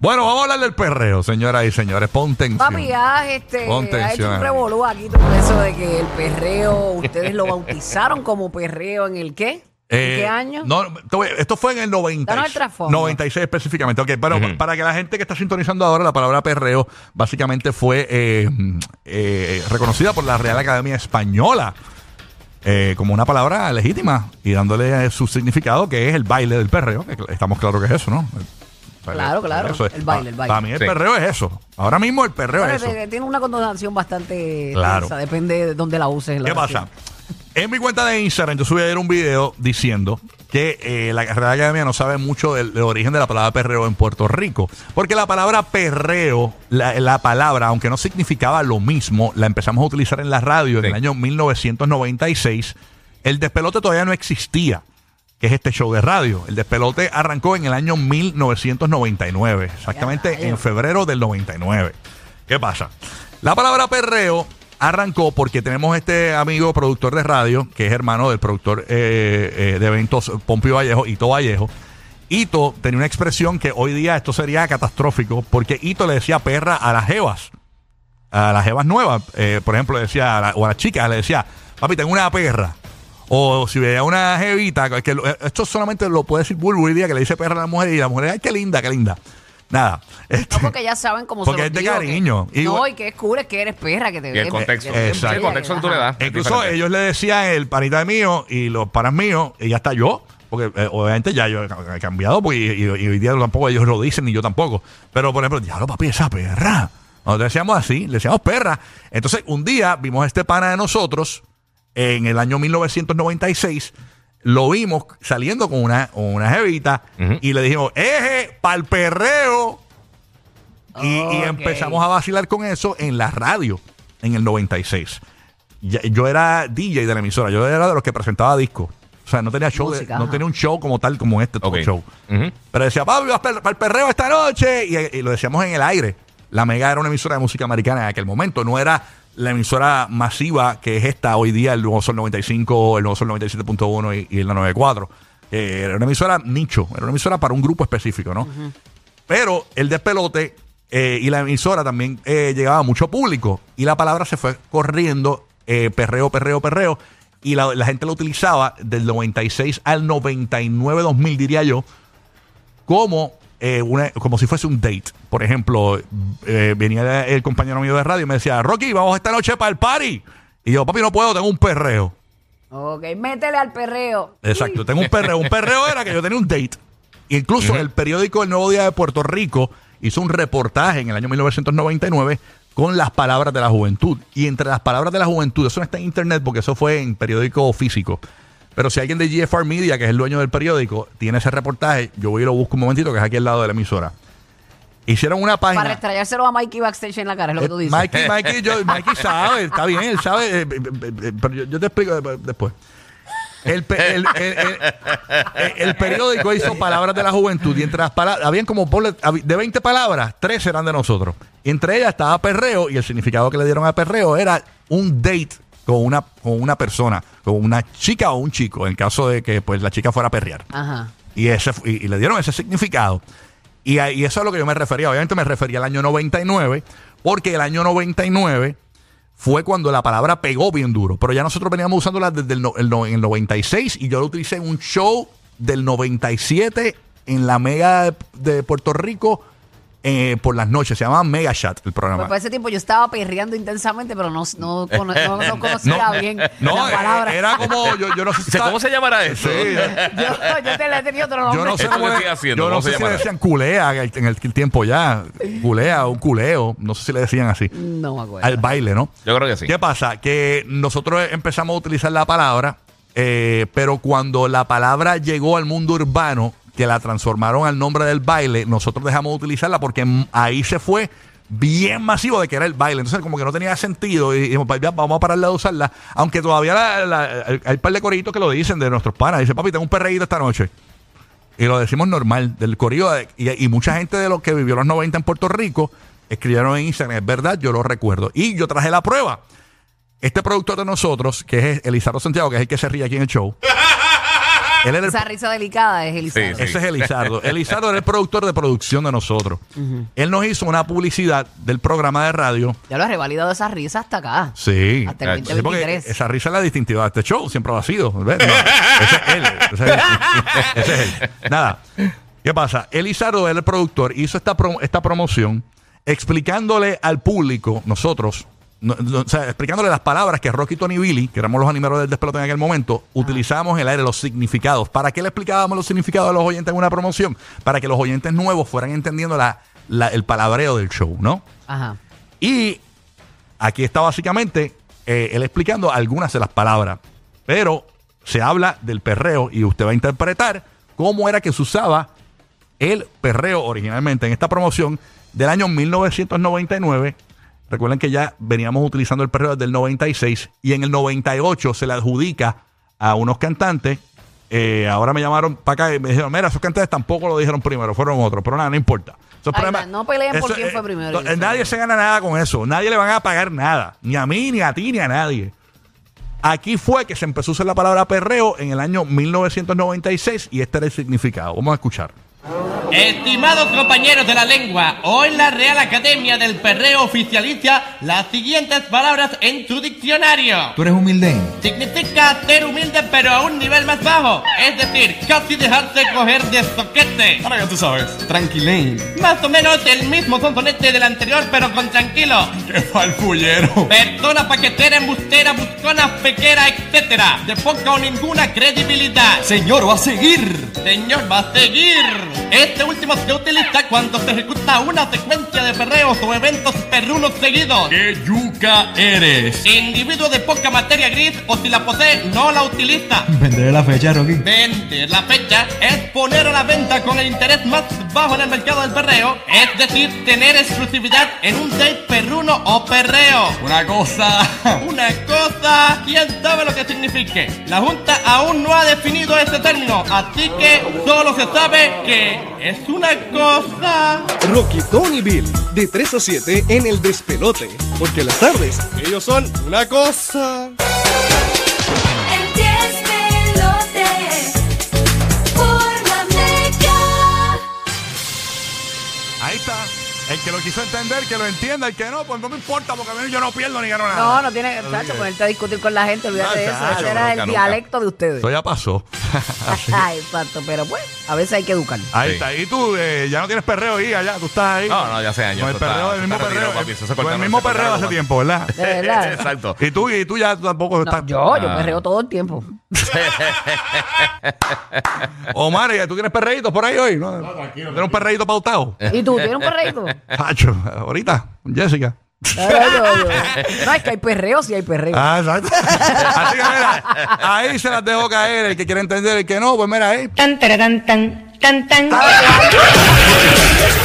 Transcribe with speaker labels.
Speaker 1: Bueno, vamos a hablar del perreo, señoras y señores. Pon tensión.
Speaker 2: Papi, has, este,
Speaker 1: Pon
Speaker 2: ha hecho un revolú aquí todo eso de que el perreo, ustedes lo bautizaron como perreo en el qué? ¿En
Speaker 1: Eh,
Speaker 2: qué año?
Speaker 1: No, esto fue en el 90,
Speaker 2: Danos el trasfondo.
Speaker 1: 96 específicamente. Ok, pero para que la gente que está sintonizando ahora, la palabra perreo básicamente fue eh, eh, reconocida por la Real Academia Española eh, como una palabra legítima y dándole eh, su significado que es el baile del perreo. Estamos claros que es eso, ¿no?
Speaker 2: Claro, claro,
Speaker 1: Eso es.
Speaker 2: el baile, el baile.
Speaker 1: Para mí el
Speaker 3: Sí.
Speaker 1: perreo es eso. Ahora mismo el perreo
Speaker 2: Bueno,
Speaker 1: es eso.
Speaker 2: te- tiene una connotación bastante
Speaker 1: Claro.
Speaker 2: tensa, depende de dónde la uses. en la
Speaker 1: ¿Qué pasa? En mi cuenta de Instagram yo subí ayer un video diciendo que eh, la Real Academia no sabe mucho del, del origen de la palabra perreo en Puerto Rico. Porque la palabra perreo, la, la palabra, aunque no significaba lo mismo, la empezamos a utilizar en la radio en
Speaker 3: Sí.
Speaker 1: el año 1996. El despelote todavía no existía, que es este show de radio. El despelote arrancó en el año 1999, exactamente en febrero del 99. ¿Qué pasa? La palabra perreo arrancó porque tenemos este amigo productor de radio, que es hermano del productor eh, eh, de eventos Pompio Vallejo, Ito Vallejo. Ito tenía una expresión que hoy día esto sería catastrófico, porque Ito le decía perra a las jevas, a las jevas nuevas. Eh, por ejemplo, le decía a la- o a las chicas, le decía, papi, tengo una perra. O si veía una jevita, que lo- esto solamente lo puede decir Bulbo hoy día, que le dice perra a la mujer y la mujer, ay, qué linda, qué linda. Nada. Este-
Speaker 2: No, porque ya saben cómo
Speaker 1: Porque
Speaker 2: se
Speaker 1: es de
Speaker 2: digo,
Speaker 1: cariño.
Speaker 2: que-
Speaker 1: Igual-
Speaker 2: no, y que es cool, es que eres perra, que te
Speaker 3: Y el contexto.
Speaker 2: que
Speaker 1: Exacto.
Speaker 3: El contexto que tú le das.
Speaker 1: Incluso
Speaker 3: diferente.
Speaker 1: ellos le decían el panita mío y los panas míos, y ya está yo. Porque eh, obviamente ya yo he ca- he cambiado, porque y, y- y hoy día tampoco ellos lo dicen, ni yo tampoco. Pero por ejemplo, diablo papi, esa perra. Nosotros decíamos así, le decíamos perra. Entonces, un día vimos a este pana de nosotros, en el año 1996, lo vimos saliendo con una, con una jevita, y le dijimos, eje, pa'l perreo. Y, empezamos a vacilar con eso en la radio en el 96. Ya- yo era DJ de la emisora, yo era de los que presentaba discos. O sea, no tenía show, de- no tenía un show como tal como este
Speaker 3: Ok.
Speaker 1: show. Pero decía, papi, vas para el perreo esta noche. Y, y lo decíamos en el aire. La Mega era una emisora de música americana en aquel momento. No era la emisora masiva que es esta hoy día, el Nuevo Sol 95, el Nuevo Sol 97.1 y, y la 94. Eh, era una emisora nicho, era una emisora para un grupo específico, ¿no? Pero el despelote eh, y la emisora también eh, llegaba a mucho público. Y la palabra se fue corriendo, eh, perreo, perreo, perreo. Y la, la gente lo utilizaba del 96 al 99, 2000, diría yo, como, eh, una, como si fuese un date. Por ejemplo, eh, venía el compañero mío de radio y me decía, Rocky, vamos esta noche para el party. Y yo, papi, no puedo, tengo un perreo.
Speaker 2: Ok, métele al perreo.
Speaker 1: Exacto, tengo un perreo. Un perreo era que yo tenía un date. Incluso el periódico El Nuevo Día de Puerto Rico hizo un reportaje en el año 1999 con las palabras de la juventud. Y entre las palabras de la juventud, eso no está en internet porque eso fue en periódico físico. Pero si alguien de GFR Media, que es el dueño del periódico, tiene ese reportaje, yo voy y lo busco un momentito, que es aquí al lado de la emisora. Hicieron una página.
Speaker 2: Para estrellárselo a Mikey backstage en la cara, es lo que tú
Speaker 1: Eh,
Speaker 2: dices.
Speaker 1: Mikey, Mikey, yo- Mikey sabe, está bien, él sabe, eh, eh, pero yo, yo te explico de- después. El, pe- el- el- periódico hizo palabras de la juventud y entre las palabras, habían como de 20 palabras, 3 eran de nosotros. Entre ellas estaba perreo y el significado que le dieron a perreo era un date con una, con una persona, con una chica o un chico, en caso de que pues la chica fuera a perrear.
Speaker 2: Ajá.
Speaker 1: Y, ese, y, y le dieron ese significado. Y, y eso es a lo que yo me refería. Obviamente me refería al año 99, porque el año 99 fue cuando la palabra pegó bien duro. Pero ya nosotros veníamos usándola desde el, no- el el 96 y yo la utilicé en un show del 97 en la Mega de, de Puerto Rico eh, por las noches. Se llama Mega Chat el programa.
Speaker 2: Pues por ese tiempo yo estaba perreando intensamente, pero no, no, cono- no- no conocía bien
Speaker 1: no,
Speaker 2: la palabra.
Speaker 1: eh, era como, yo, yo no sé si
Speaker 3: Dice, ¿Cómo se llamará eso?
Speaker 1: Sí, eh.
Speaker 2: yo, yo te la he tenido otro nombre.
Speaker 1: Yo no sé
Speaker 3: Esto
Speaker 1: cómo le-
Speaker 3: estoy haciendo,
Speaker 1: yo no
Speaker 3: ¿cómo
Speaker 1: sé
Speaker 3: se
Speaker 1: si le
Speaker 3: llamará?
Speaker 1: decían culea en el, en el tiempo ya. Culea o un culeo. No sé si le decían así.
Speaker 2: No me acuerdo.
Speaker 1: Al baile, ¿no?
Speaker 3: Yo creo que sí.
Speaker 1: ¿Qué pasa? Que nosotros empezamos a utilizar la palabra, eh, pero cuando la palabra llegó al mundo urbano, que la transformaron al nombre del baile, nosotros dejamos de utilizarla porque ahí se fue bien masivo de que era el baile. Entonces, como que no tenía sentido y dijimos, "Pa- ya, vamos a parar de usarla. Aunque todavía la- la- hay hay un par de coritos que lo dicen de nuestros panas. Dice, papi, tengo un perreíto esta noche. Y lo decimos normal, del corillo. y, y mucha gente de los que vivió los 90 en Puerto Rico escribieron en Instagram, es verdad, yo lo recuerdo. Y yo traje la prueba. Este productor de nosotros, que es Elizardo Santiago, que es el que se ríe aquí en el show. Él era el
Speaker 2: Esa risa delicada es Elizardo.
Speaker 3: Sí.
Speaker 1: Ese es Elizardo. Elizardo era el productor de producción de nosotros. Él nos hizo una publicidad del programa de radio.
Speaker 2: Ya lo ha revalidado esa risa hasta acá.
Speaker 1: Sí.
Speaker 2: Hasta el
Speaker 1: Sí, porque
Speaker 2: 2023.
Speaker 1: esa risa es la distintiva de este show. Siempre lo ha sido. ¿ves? No, ese es él. Ese es, ese es él. Nada. ¿Qué pasa? Elizardo, él el productor, hizo esta, pro- esta promoción explicándole al público, nosotros, no- no, o sea, explicándole las palabras que Rocky, Tony Billy, que éramos los animeros del despelote en aquel momento, utilizábamos en el aire, los significados. ¿Para qué le explicábamos los significados a los oyentes en una promoción? Para que los oyentes nuevos fueran entendiendo la, la- el palabreo del show, ¿no?
Speaker 2: Ajá.
Speaker 1: Y aquí está básicamente eh, él explicando algunas de las palabras. Pero se habla del perreo y usted va a interpretar cómo era que se usaba el perreo originalmente en esta promoción del año 1999. Recuerden que ya veníamos utilizando el perreo desde el 96 y en el 98 se le adjudica a unos cantantes. Eh, ahora me llamaron para acá y me dijeron, mira, esos cantantes tampoco lo dijeron primero, fueron otros, pero nada, no importa. Esos
Speaker 2: Ay,
Speaker 1: problemas-
Speaker 2: no peleen por quién fue primero.
Speaker 1: eh, nadie se gana nada con eso, nadie le van a pagar nada, ni a mí, ni a ti, ni a nadie. Aquí fue que se empezó a usar la palabra perreo en el año 1996 y este era el significado. Vamos a escuchar.
Speaker 4: Estimados compañeros de la lengua, hoy la Real Academia del Perreo oficializa las siguientes palabras en su diccionario.
Speaker 5: ¿Tú eres humilde?
Speaker 4: Significa ser humilde pero a un nivel más bajo, es decir, casi dejarse coger de soquete.
Speaker 5: Ahora ya tú sabes. Tranquilén.
Speaker 4: Más o menos el mismo sonsonete del anterior pero con tranquilo.
Speaker 5: ¡Qué falfullero!
Speaker 4: Persona paquetera, embustera, buscona, pequera, etc. De poca o ninguna credibilidad.
Speaker 5: Señor, va a seguir.
Speaker 4: Señor, va a seguir. Este último se utiliza cuando se ejecuta una secuencia de perreos o eventos perrunos seguidos.
Speaker 5: ¡Qué yuca eres!
Speaker 4: Individuo de poca materia gris o si la posee no la utiliza.
Speaker 5: Venderé la fecha, Rocky.
Speaker 4: Vender la fecha es poner a la venta con el interés más bajo en el mercado del perreo, es decir, tener exclusividad en un date perruno o perreo.
Speaker 5: Una cosa.
Speaker 4: Una cosa, quién sabe lo que signifique. La Junta aún no ha definido este término, así que solo se sabe que es una cosa.
Speaker 6: Rocky, Tony y Bill, de 3 a 7 en el despelote. Porque las tardes, ellos son una cosa.
Speaker 7: El despelote por la.
Speaker 1: Ahí está. El que lo quiso entender, que lo entienda. El que no, pues no me importa, porque a mí yo no pierdo ni gano nada.
Speaker 2: No, no tiene, chacho, ponerte a discutir con la gente, olvídate de eso.
Speaker 1: chacho,
Speaker 2: Ese era el
Speaker 3: nunca,
Speaker 2: dialecto de ustedes.
Speaker 1: Eso ya pasó. Así.
Speaker 2: Ay, exacto, pero pues, a veces hay que educar.
Speaker 1: Ahí
Speaker 3: Sí.
Speaker 1: está. Y tú eh, ya no tienes perreo ahí, allá. Tú estás ahí.
Speaker 3: No, no, ya hace años,
Speaker 1: Con el
Speaker 3: eso está-
Speaker 1: perreo, el mismo
Speaker 3: está retirado,
Speaker 1: perreo.
Speaker 3: papi, eso se
Speaker 1: con
Speaker 3: corta,
Speaker 1: el mismo
Speaker 3: se
Speaker 1: perreo hace tiempo, ¿verdad?
Speaker 2: De verdad.
Speaker 3: Exacto.
Speaker 1: Y tú, y tú ya tampoco
Speaker 2: No,
Speaker 1: estás.
Speaker 2: yo, yo
Speaker 3: Ah.
Speaker 2: perreo todo el tiempo.
Speaker 1: Omar, ¿y ¿tú tienes perreitos por ahí hoy? No, tranquilo. ¿Tienes un perreíto pautado?
Speaker 2: ¿Y tú tienes un perreíto?
Speaker 1: Pacho, ahorita, Jessica.
Speaker 2: Ay, ay, ay. No, es que hay perreos y hay perreos.
Speaker 1: Ah, exacto. Así que mira, ahí se las dejo caer. El que quiere entender, el que no, pues mira ahí.
Speaker 8: Tan, tan, tan, tan.
Speaker 2: Ay, ay.